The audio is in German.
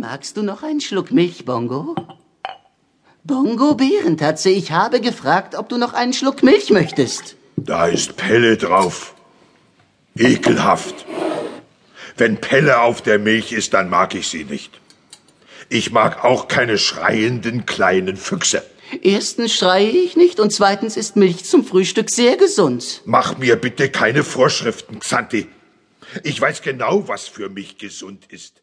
Magst du noch einen Schluck Milch, Bongo? Bongo Bärentatze, ich habe gefragt, ob du noch einen Schluck Milch möchtest. Da ist Pelle drauf. Ekelhaft. Wenn Pelle auf der Milch ist, dann mag ich sie nicht. Ich mag auch keine schreienden kleinen Füchse. Erstens schreie ich nicht und zweitens ist Milch zum Frühstück sehr gesund. Mach mir bitte keine Vorschriften, Xanti. Ich weiß genau, was für mich gesund ist.